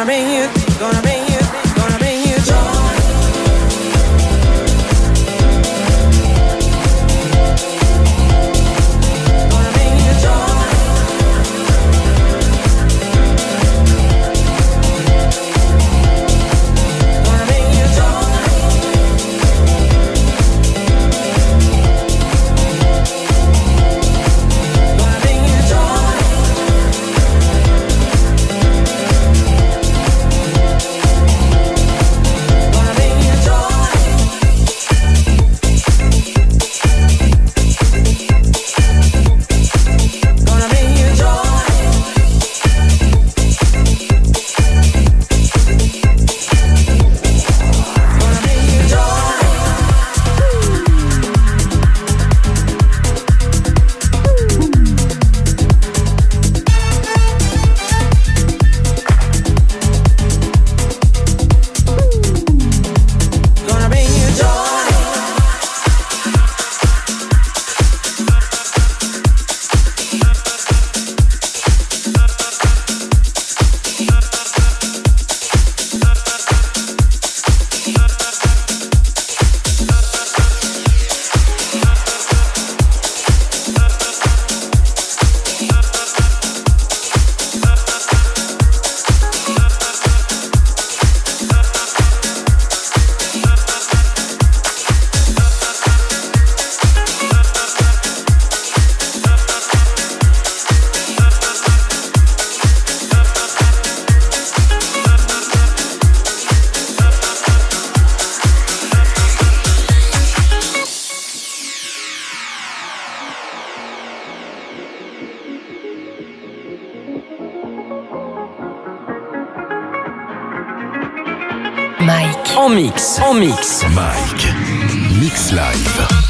gonna bring you en mix, en mix. Mike, Mix Live.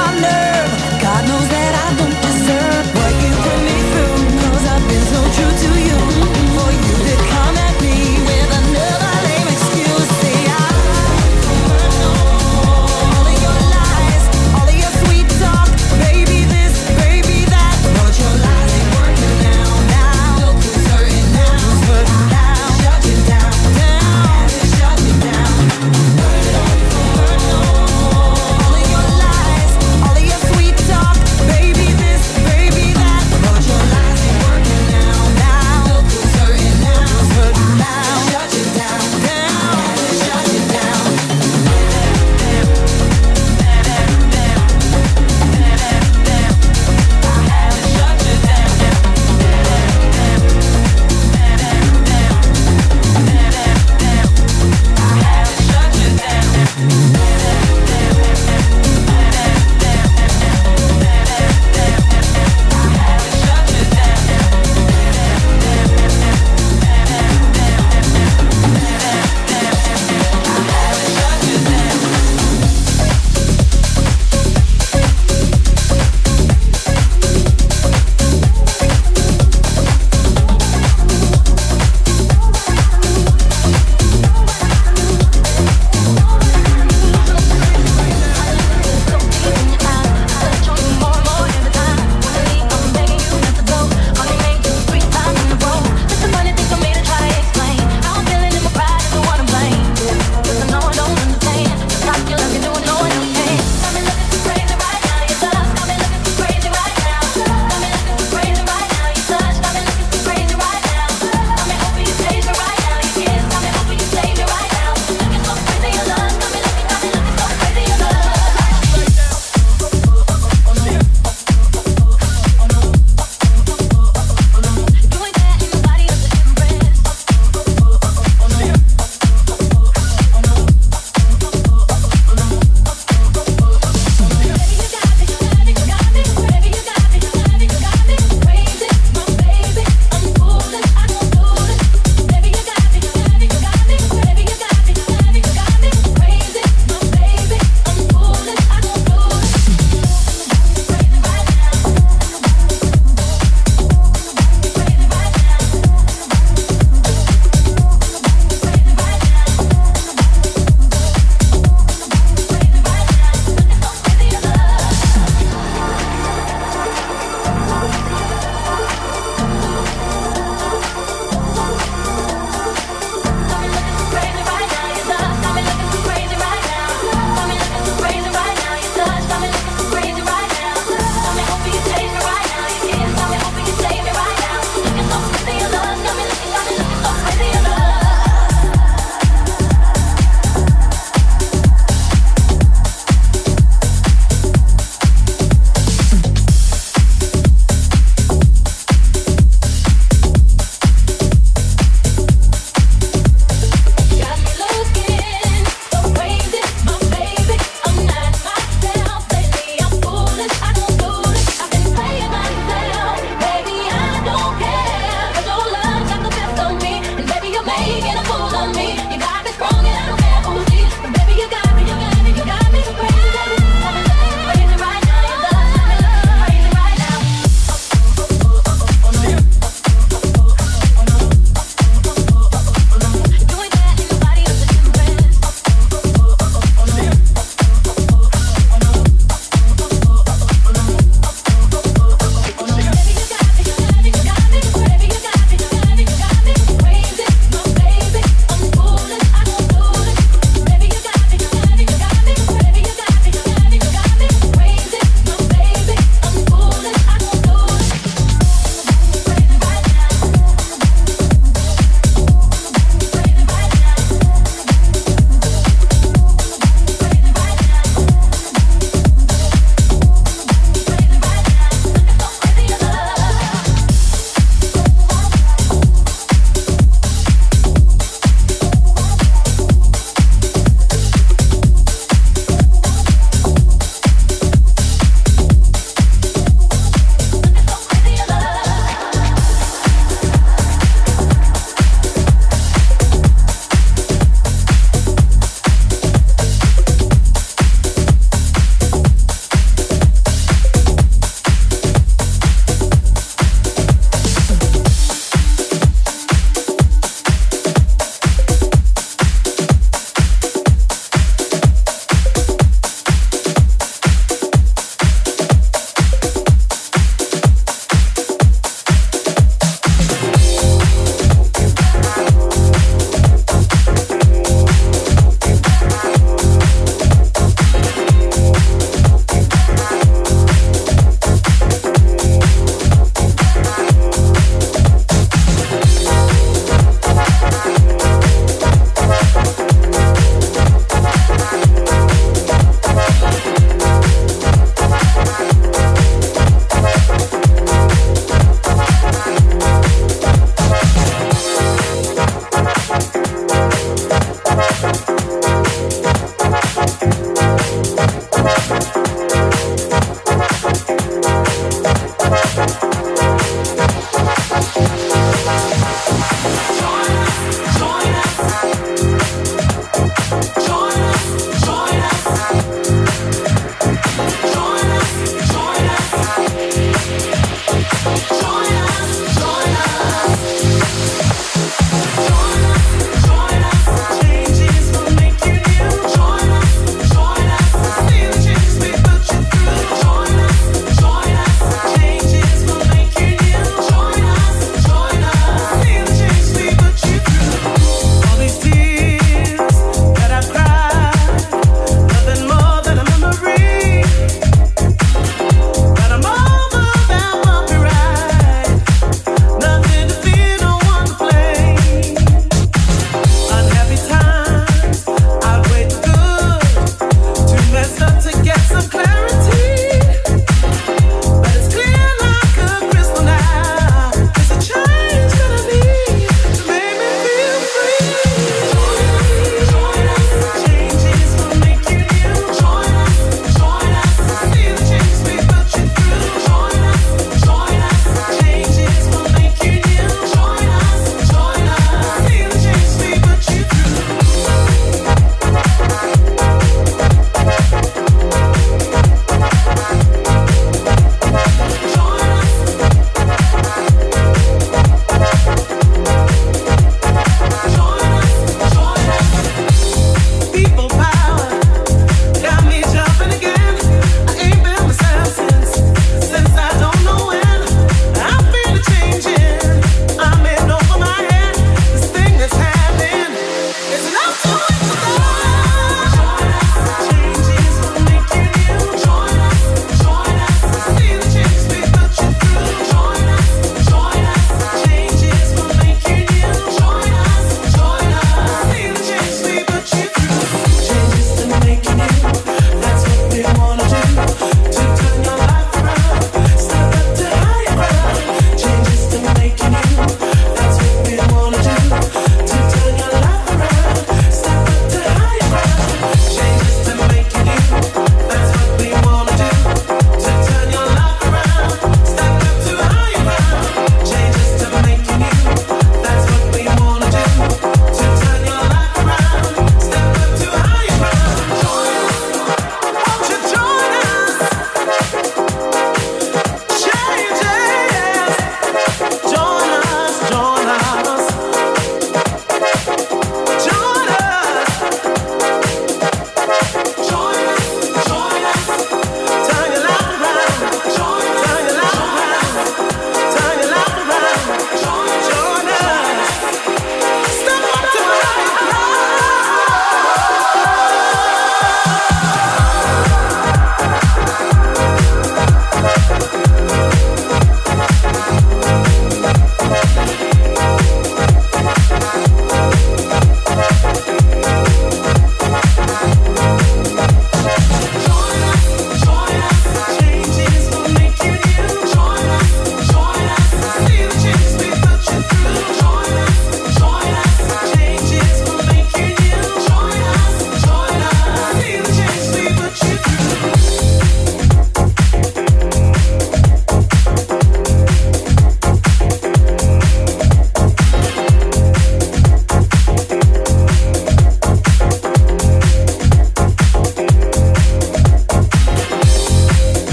All of